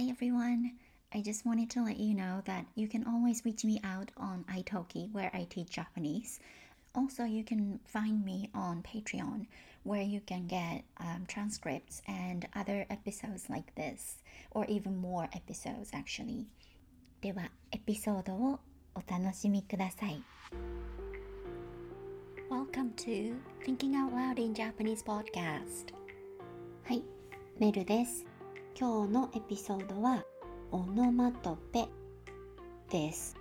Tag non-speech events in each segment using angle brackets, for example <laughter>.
Hi everyone. I just wanted to let you know that you can always reach me out on italki where I teach Japanese. Also, you can find me on Patreon where you can get um, transcripts and other episodes like this, or even more episodes actually. では、エピソードをお楽しみください。Welcome to Thinking Out Loud in Japanese Podcast. はい、メルです。 今日のエピソードはオノマトペです。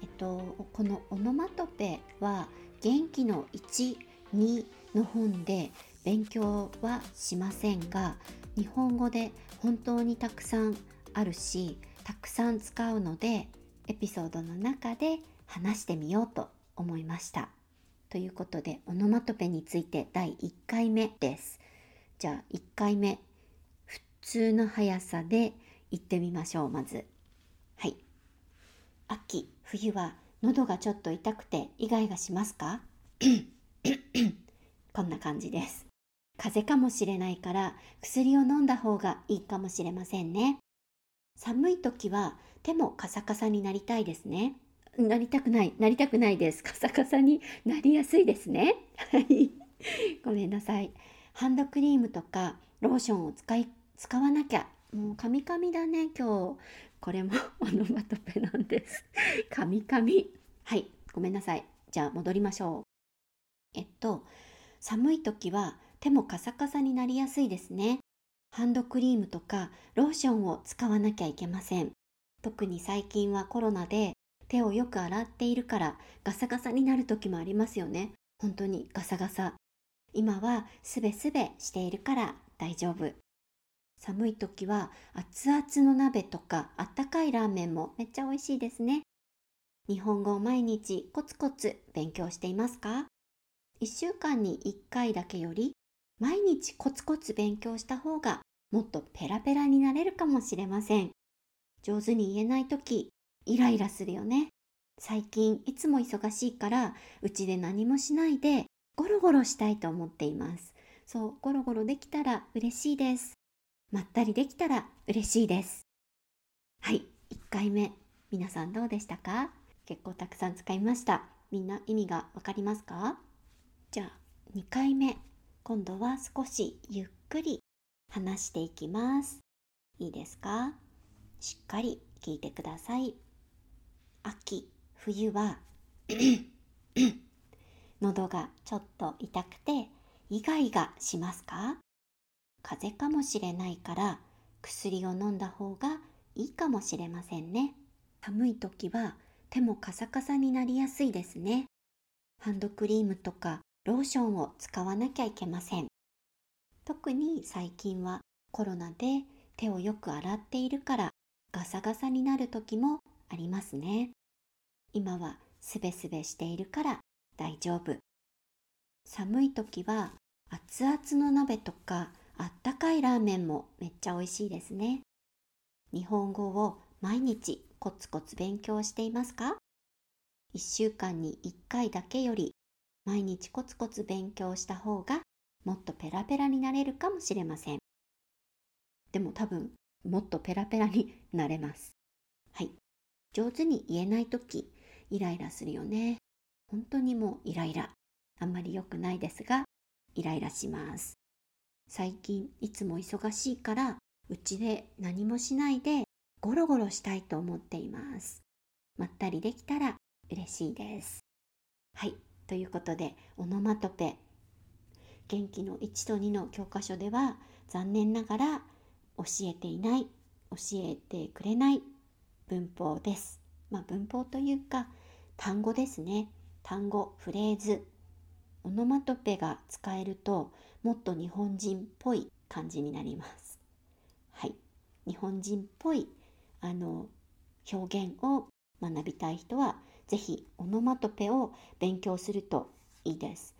えっと、このオノマトペは元気の1、2の本で勉強はしませんが、日本語で本当にたくさんあるし、たくさん使うので、エピソードの中で話してみようと思いました。ということで、オノマトペについて第1回目です。じゃあ1回目、通の速さで言ってみましょう、まず。はい。秋、冬は喉がちょっと痛くてイガイガしますか？<clears throat> こんな感じです。風邪かもしれないから薬を飲んだ方がいいかもしれませんね。寒い時は手もカサカサになりたいですね。なりたくない、なりたくないです。カサカサになりやすいですね。はい。ごめんなさい。ハンドクリームとかローションを使い、使わなきゃ。もうカミカミだね、今日。これもオノマトペなんです。カミカミ。はい。ごめんなさい。じゃあ戻りましょう。えっと、寒い時は手もカサカサになりやすいですね。ハンドクリームとかローションを使わなきゃいけません。特に最近はコロナで手をよく洗っているからガサガサになる時もありますよね。本当にガサガサ。今はすべすべしているから大丈夫。寒い時は熱々の鍋とかあったかいラーメンもめっちゃ美味しいですね。日本語を毎日コツコツ勉強していますか？一週間に一回だけより毎日コツコツ勉強した方がもっとペラペラになれるかもしれません。上手に言えないとき、イライラするよね。最近いつも忙しいから、うちで何もしないでゴロゴロしたいと思っています。そう、ゴロゴロできたら嬉しいです。まったりできたら嬉しいです。はい、1回目。皆さんどうでしたか？結構たくさん使いました。みんな意味がわかりますか？じゃあ、2回目。今度は少しゆっくり話していきます。いいですか？しっかり聞いてください。秋、冬は <coughs> 喉がちょっと痛くてイガイガしますか？風邪かもしれないから薬を飲んだ方がいいかもしれませんね。寒い時は手もカサカサになりやすいですね。ハンドクリームとかローションを使わなきゃいけません。特に最近はコロナで手をよく洗っているからガサガサになる時もありますね。今はすべすべしているから大丈夫。寒い時は熱々の鍋とかあったかいラーメンもめっちゃ美味しいですね。日本語を毎日コツコツ勉強していますか？一週間に一回だけより毎日コツコツ勉強した方がもっとペラペラになれるかもしれません。でも多分もっとペラペラになれます。はい。上手に言えないときイライラするよね。本当にもうイライラ。あんまり良くないですが、イライラします。最近いつも忙しいからうちで何もしないでゴロゴロしたいと思っています。まったりできたら嬉しいです。はい。ということで、オノマトペ。元気の1と2の教科書では残念ながら教えていない、教えてくれない文法です。まあ文法というか単語ですね。単語、フレーズ。オノマトペが使えるともっと日本人っぽい感じになります。はい。日本人っぽいあの表現を学びたい人はぜひオノマトペを勉強するといいです。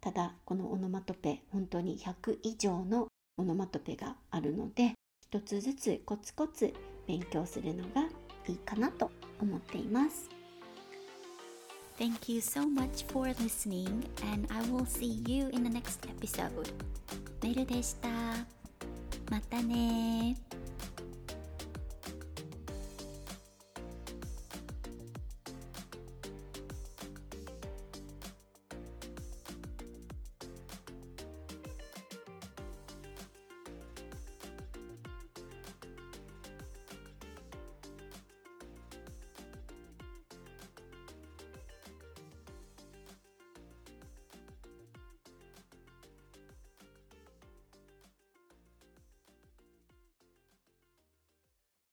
ただこのオノマトペ本当に100以上のオノマトペがあるので一つずつコツコツ勉強するのがいいかなと思っています。Thank you so much for listening, and I will see you in the next episode. メルでした。またね